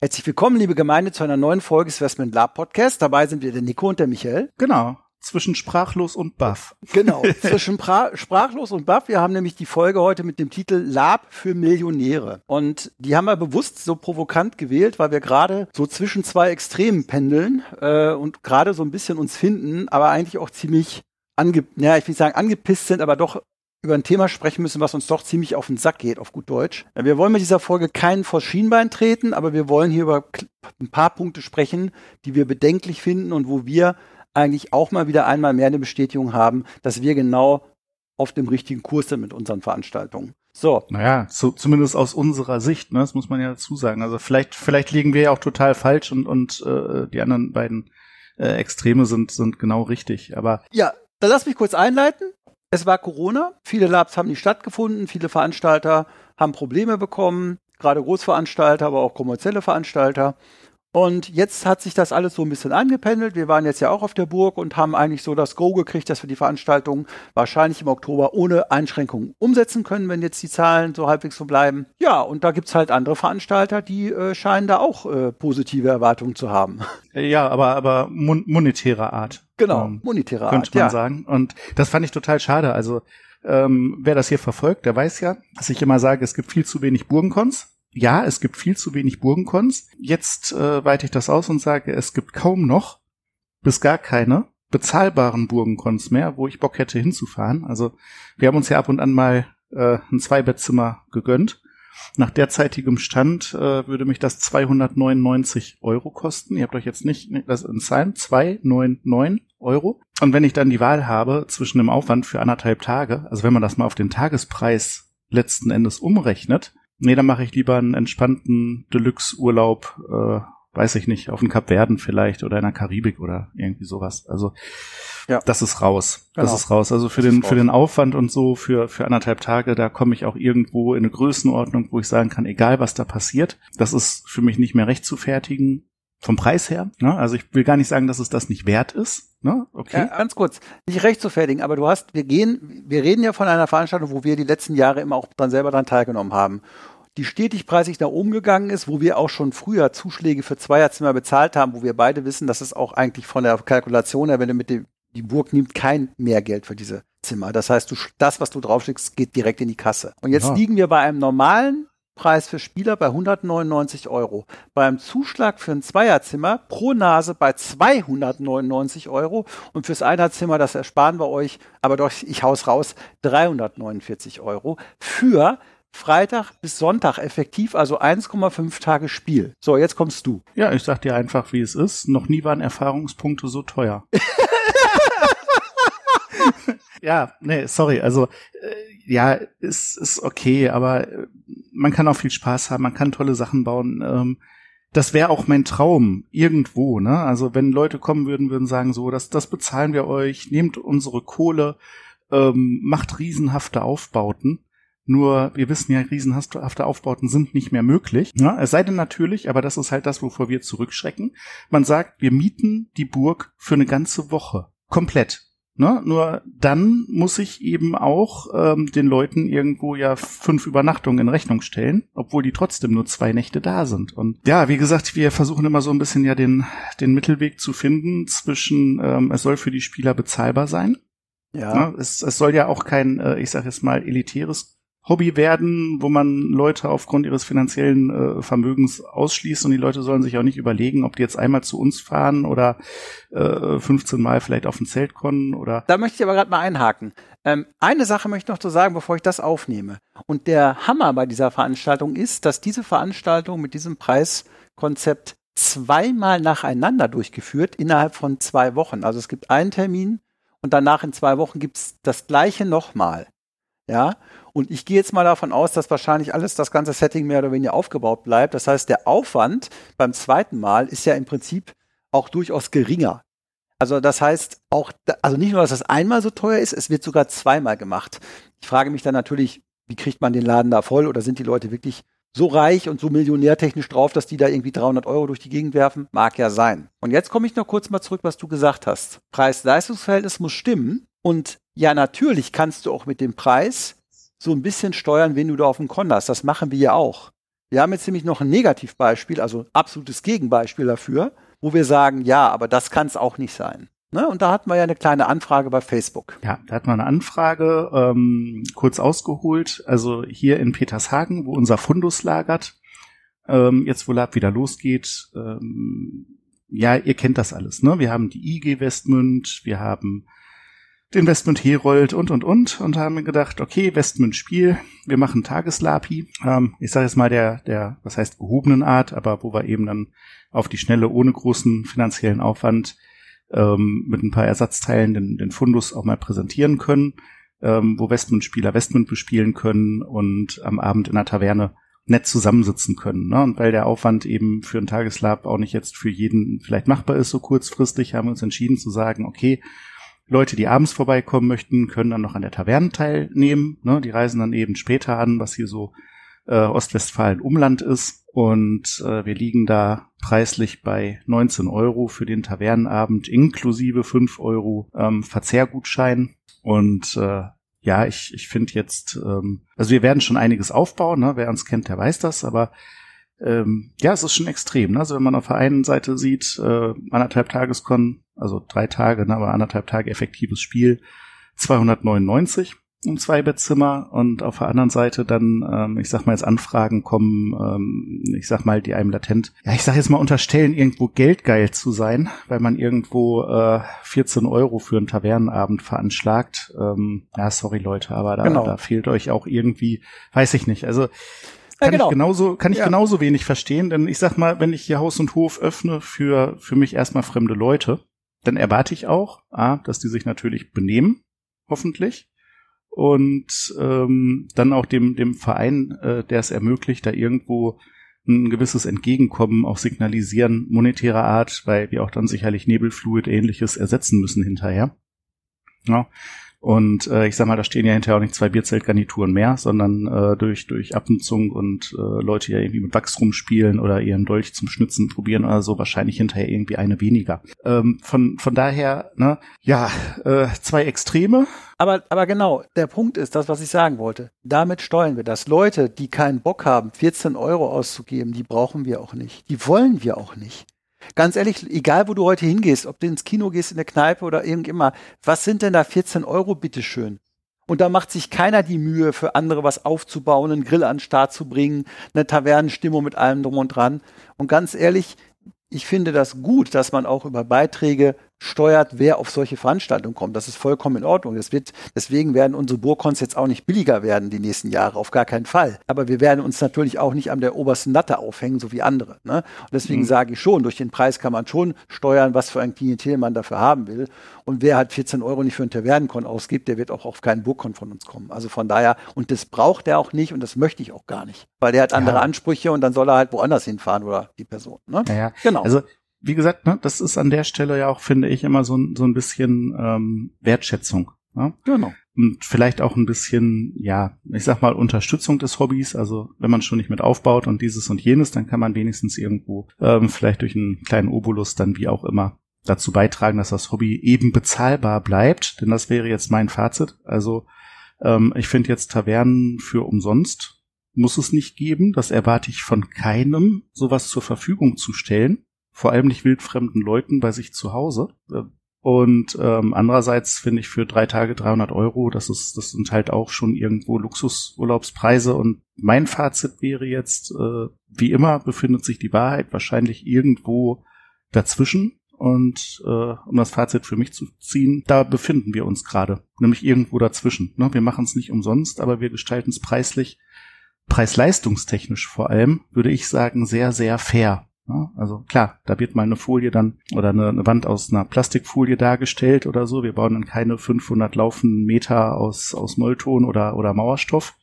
Herzlich willkommen, liebe Gemeinde, zu einer neuen Folge des Westman Lab Podcast. Dabei sind wir der Nico und der Michael. Genau. Zwischen sprachlos und Buff. Genau, zwischen pra sprachlos und Buff. Wir haben nämlich die Folge heute mit dem Titel Lab für Millionäre. Und die haben wir bewusst so provokant gewählt, weil wir gerade so zwischen zwei Extremen pendeln äh, und gerade so ein bisschen uns finden, aber eigentlich auch ziemlich ange ja, ich will nicht sagen angepisst sind, aber doch über ein Thema sprechen müssen, was uns doch ziemlich auf den Sack geht, auf gut Deutsch. Wir wollen mit dieser Folge keinen vor Schienbein treten, aber wir wollen hier über ein paar Punkte sprechen, die wir bedenklich finden und wo wir eigentlich auch mal wieder einmal mehr eine Bestätigung haben, dass wir genau auf dem richtigen Kurs sind mit unseren Veranstaltungen. So. Naja, so, zumindest aus unserer Sicht, ne? das muss man ja dazu sagen. Also vielleicht, vielleicht liegen wir ja auch total falsch und, und äh, die anderen beiden äh, Extreme sind, sind genau richtig. Aber ja, dann lass mich kurz einleiten. Es war Corona, viele Labs haben nicht stattgefunden, viele Veranstalter haben Probleme bekommen, gerade Großveranstalter, aber auch kommerzielle Veranstalter. Und jetzt hat sich das alles so ein bisschen angependelt. Wir waren jetzt ja auch auf der Burg und haben eigentlich so das Go gekriegt, dass wir die Veranstaltung wahrscheinlich im Oktober ohne Einschränkungen umsetzen können, wenn jetzt die Zahlen so halbwegs so bleiben. Ja, und da gibt's halt andere Veranstalter, die äh, scheinen da auch äh, positive Erwartungen zu haben. Ja, aber, aber mon monetärer Art. Genau, ähm, monetärer Art. Könnte man ja. sagen. Und das fand ich total schade. Also ähm, wer das hier verfolgt, der weiß ja, dass ich immer sage, es gibt viel zu wenig Burgenkons ja, es gibt viel zu wenig Burgenkons. Jetzt äh, weite ich das aus und sage, es gibt kaum noch bis gar keine bezahlbaren Burgenkons mehr, wo ich Bock hätte hinzufahren. Also wir haben uns ja ab und an mal äh, ein Zweibettzimmer gegönnt. Nach derzeitigem Stand äh, würde mich das 299 Euro kosten. Ihr habt euch jetzt nicht das in Zahlen 299 Euro. Und wenn ich dann die Wahl habe zwischen dem Aufwand für anderthalb Tage, also wenn man das mal auf den Tagespreis letzten Endes umrechnet, Nee, dann mache ich lieber einen entspannten Deluxe-Urlaub, äh, weiß ich nicht, auf den Kapverden vielleicht oder in der Karibik oder irgendwie sowas. Also ja. das ist raus. Genau. Das ist raus. Also für das den für den Aufwand und so für für anderthalb Tage, da komme ich auch irgendwo in eine Größenordnung, wo ich sagen kann, egal was da passiert, das ist für mich nicht mehr recht zu fertigen vom Preis her. Ne? Also ich will gar nicht sagen, dass es das nicht wert ist. Ne? Okay. Ja, ganz kurz, nicht recht zu fertigen, aber du hast, wir gehen, wir reden ja von einer Veranstaltung, wo wir die letzten Jahre immer auch dann selber dran teilgenommen haben die stetig preislich nach oben gegangen ist, wo wir auch schon früher Zuschläge für Zweierzimmer bezahlt haben, wo wir beide wissen, dass es auch eigentlich von der Kalkulation her, wenn du mit dem, die Burg nimmt kein Mehrgeld für diese Zimmer. Das heißt, du, das, was du draufschickst, geht direkt in die Kasse. Und jetzt ja. liegen wir bei einem normalen Preis für Spieler bei 199 Euro. Beim Zuschlag für ein Zweierzimmer pro Nase bei 299 Euro und fürs Einerzimmer, das ersparen wir euch, aber doch, ich haus raus, 349 Euro für Freitag bis Sonntag effektiv, also 1,5 Tage Spiel. So, jetzt kommst du. Ja, ich sag dir einfach, wie es ist. Noch nie waren Erfahrungspunkte so teuer. ja, nee, sorry, also äh, ja, ist, ist okay, aber äh, man kann auch viel Spaß haben, man kann tolle Sachen bauen. Ähm, das wäre auch mein Traum irgendwo, ne? Also wenn Leute kommen würden, würden sagen so, das, das bezahlen wir euch, nehmt unsere Kohle, ähm, macht riesenhafte Aufbauten. Nur wir wissen ja, riesenhafte Aufbauten sind nicht mehr möglich. Ja, es sei denn natürlich, aber das ist halt das, wovor wir zurückschrecken. Man sagt, wir mieten die Burg für eine ganze Woche. Komplett. Ne? Nur dann muss ich eben auch ähm, den Leuten irgendwo ja fünf Übernachtungen in Rechnung stellen, obwohl die trotzdem nur zwei Nächte da sind. Und ja, wie gesagt, wir versuchen immer so ein bisschen ja den, den Mittelweg zu finden zwischen, ähm, es soll für die Spieler bezahlbar sein. Ja. Ne? Es, es soll ja auch kein, äh, ich sag jetzt mal, elitäres Hobby werden, wo man Leute aufgrund ihres finanziellen äh, Vermögens ausschließt und die Leute sollen sich auch nicht überlegen, ob die jetzt einmal zu uns fahren oder äh, 15 Mal vielleicht auf ein Zelt kommen oder. Da möchte ich aber gerade mal einhaken. Ähm, eine Sache möchte ich noch zu sagen, bevor ich das aufnehme. Und der Hammer bei dieser Veranstaltung ist, dass diese Veranstaltung mit diesem Preiskonzept zweimal nacheinander durchgeführt innerhalb von zwei Wochen. Also es gibt einen Termin und danach in zwei Wochen gibt es das gleiche nochmal. Ja, und ich gehe jetzt mal davon aus, dass wahrscheinlich alles das ganze Setting mehr oder weniger aufgebaut bleibt. Das heißt, der Aufwand beim zweiten Mal ist ja im Prinzip auch durchaus geringer. Also das heißt auch, also nicht nur, dass das einmal so teuer ist, es wird sogar zweimal gemacht. Ich frage mich dann natürlich, wie kriegt man den Laden da voll oder sind die Leute wirklich so reich und so millionärtechnisch drauf, dass die da irgendwie 300 Euro durch die Gegend werfen? Mag ja sein. Und jetzt komme ich noch kurz mal zurück, was du gesagt hast. Preis-Leistungsverhältnis muss stimmen. Und ja, natürlich kannst du auch mit dem Preis so ein bisschen steuern, wen du da auf dem Konto hast. Das machen wir ja auch. Wir haben jetzt nämlich noch ein Negativbeispiel, also absolutes Gegenbeispiel dafür, wo wir sagen, ja, aber das kann es auch nicht sein. Ne? Und da hatten wir ja eine kleine Anfrage bei Facebook. Ja, da hatten wir eine Anfrage, ähm, kurz ausgeholt. Also hier in Petershagen, wo unser Fundus lagert, ähm, jetzt wo Lab wieder losgeht, ähm, ja, ihr kennt das alles, ne? Wir haben die IG Westmünd, wir haben den Westmünd Herold und und und und haben gedacht, okay, Westmünd Spiel, wir machen Tageslapi. Ähm, ich sage jetzt mal der, der, was heißt gehobenen Art, aber wo wir eben dann auf die Schnelle ohne großen finanziellen Aufwand ähm, mit ein paar Ersatzteilen den, den Fundus auch mal präsentieren können, ähm, wo Westmund-Spieler Westmund bespielen können und am Abend in der Taverne nett zusammensitzen können. Ne? Und weil der Aufwand eben für ein Tageslab auch nicht jetzt für jeden vielleicht machbar ist, so kurzfristig, haben wir uns entschieden zu sagen, okay, Leute, die abends vorbeikommen möchten, können dann noch an der Taverne teilnehmen. Ne? Die reisen dann eben später an, was hier so äh, Ostwestfalen Umland ist. Und äh, wir liegen da preislich bei 19 Euro für den Tavernenabend inklusive 5 Euro ähm, Verzehrgutschein. Und äh, ja, ich, ich finde jetzt, ähm, also wir werden schon einiges aufbauen, ne? wer uns kennt, der weiß das, aber ähm, ja, es ist schon extrem. Ne? Also wenn man auf der einen Seite sieht, äh, anderthalb Tageskon, also drei Tage, ne, aber anderthalb Tage effektives Spiel, 299 ein Zwei-Bettzimmer und auf der anderen Seite dann, ähm, ich sag mal jetzt Anfragen kommen, ähm, ich sag mal, die einem latent, ja, ich sag jetzt mal unterstellen, irgendwo geldgeil zu sein, weil man irgendwo äh, 14 Euro für einen Tavernenabend veranschlagt. Ähm, ja, sorry Leute, aber da, genau. da fehlt euch auch irgendwie, weiß ich nicht. Also kann genau. ich genauso, kann ich ja. genauso wenig verstehen, denn ich sag mal, wenn ich hier Haus und Hof öffne für, für mich erstmal fremde Leute, dann erwarte ich auch, A, dass die sich natürlich benehmen, hoffentlich und ähm, dann auch dem, dem Verein, äh, der es ermöglicht, da irgendwo ein gewisses Entgegenkommen auch signalisieren, monetärer Art, weil wir auch dann sicherlich Nebelfluid ähnliches ersetzen müssen hinterher. Ja. Und äh, ich sag mal, da stehen ja hinterher auch nicht zwei Bierzeltgarnituren mehr, sondern äh, durch, durch Abnutzung und äh, Leute, ja irgendwie mit Wachs rumspielen oder ihren Dolch zum Schnitzen probieren oder so, wahrscheinlich hinterher irgendwie eine weniger. Ähm, von, von daher, ne, ja, äh, zwei Extreme. Aber, aber genau, der Punkt ist das, was ich sagen wollte. Damit steuern wir das. Leute, die keinen Bock haben, 14 Euro auszugeben, die brauchen wir auch nicht. Die wollen wir auch nicht. Ganz ehrlich, egal wo du heute hingehst, ob du ins Kino gehst, in der Kneipe oder irgendimmer, was sind denn da 14 Euro, bitteschön? Und da macht sich keiner die Mühe, für andere was aufzubauen, einen Grill an den Start zu bringen, eine Tavernenstimmung mit allem drum und dran. Und ganz ehrlich, ich finde das gut, dass man auch über Beiträge steuert, wer auf solche Veranstaltungen kommt. Das ist vollkommen in Ordnung. Das wird, deswegen werden unsere Burkons jetzt auch nicht billiger werden die nächsten Jahre, auf gar keinen Fall. Aber wir werden uns natürlich auch nicht an der obersten Latte aufhängen, so wie andere. Ne? Und deswegen mhm. sage ich schon, durch den Preis kann man schon steuern, was für ein Klientel man dafür haben will. Und wer halt 14 Euro nicht für einen Tavernenkon ausgibt, der wird auch auf keinen Burkon von uns kommen. Also von daher, und das braucht er auch nicht und das möchte ich auch gar nicht. Weil der hat andere ja. Ansprüche und dann soll er halt woanders hinfahren oder die Person. Ne? Ja, ja. Genau. Also wie gesagt, ne, das ist an der Stelle ja auch, finde ich, immer so, so ein bisschen ähm, Wertschätzung. Ne? Genau. Und vielleicht auch ein bisschen, ja, ich sag mal, Unterstützung des Hobbys. Also wenn man schon nicht mit aufbaut und dieses und jenes, dann kann man wenigstens irgendwo ähm, vielleicht durch einen kleinen Obolus dann wie auch immer dazu beitragen, dass das Hobby eben bezahlbar bleibt. Denn das wäre jetzt mein Fazit. Also ähm, ich finde jetzt Tavernen für umsonst muss es nicht geben. Das erwarte ich von keinem, sowas zur Verfügung zu stellen vor allem nicht wildfremden Leuten bei sich zu Hause. Und ähm, andererseits finde ich für drei Tage 300 Euro, das ist, das sind halt auch schon irgendwo Luxusurlaubspreise. Und mein Fazit wäre jetzt, äh, wie immer befindet sich die Wahrheit wahrscheinlich irgendwo dazwischen. Und äh, um das Fazit für mich zu ziehen, da befinden wir uns gerade, nämlich irgendwo dazwischen. Ne? Wir machen es nicht umsonst, aber wir gestalten es preislich, preis-leistungstechnisch vor allem, würde ich sagen, sehr, sehr fair. Ja, also klar, da wird mal eine Folie dann oder eine, eine, Wand aus einer Plastikfolie dargestellt oder so. Wir bauen dann keine 500 laufenden Meter aus, aus Mollton oder, oder Mauerstoff.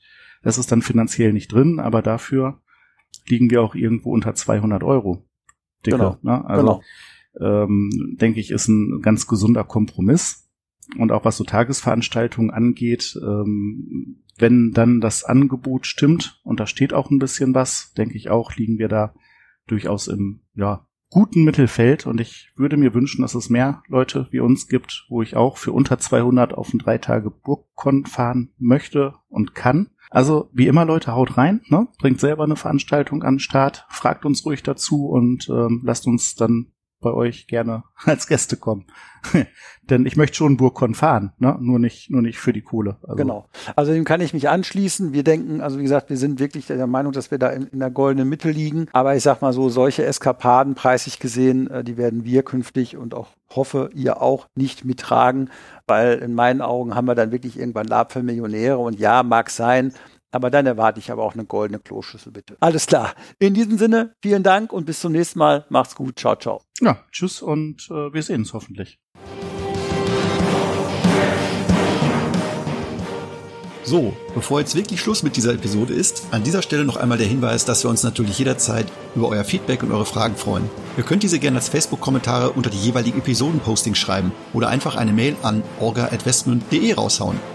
Das ist dann finanziell nicht drin, aber dafür liegen wir auch irgendwo unter 200 Euro. Dicke, genau. Ne? Also genau. ähm, denke ich, ist ein ganz gesunder Kompromiss. Und auch was so Tagesveranstaltungen angeht, ähm, wenn dann das Angebot stimmt und da steht auch ein bisschen was, denke ich auch, liegen wir da durchaus im ja, guten Mittelfeld und ich würde mir wünschen, dass es mehr Leute wie uns gibt, wo ich auch für unter 200 auf ein drei Tage Burgkon fahren möchte und kann. Also wie immer Leute, haut rein, ne? bringt selber eine Veranstaltung an den Start, fragt uns ruhig dazu und ähm, lasst uns dann bei euch gerne als Gäste kommen. Denn ich möchte schon Burgkon fahren, ne? nur nicht nur nicht für die Kohle. Also. Genau. Also dem kann ich mich anschließen. Wir denken, also wie gesagt, wir sind wirklich der Meinung, dass wir da in, in der goldenen Mitte liegen. Aber ich sag mal so, solche Eskapaden preislich gesehen, äh, die werden wir künftig und auch hoffe, ihr auch nicht mittragen, weil in meinen Augen haben wir dann wirklich irgendwann Lab für Millionäre und ja, mag sein, aber dann erwarte ich aber auch eine goldene Kloschüssel, bitte. Alles klar. In diesem Sinne, vielen Dank und bis zum nächsten Mal. Macht's gut. Ciao, ciao. Ja, tschüss und äh, wir sehen uns hoffentlich. So, bevor jetzt wirklich Schluss mit dieser Episode ist, an dieser Stelle noch einmal der Hinweis, dass wir uns natürlich jederzeit über euer Feedback und eure Fragen freuen. Ihr könnt diese gerne als Facebook-Kommentare unter die jeweiligen Episoden-Postings schreiben oder einfach eine Mail an orga.westmund.de raushauen.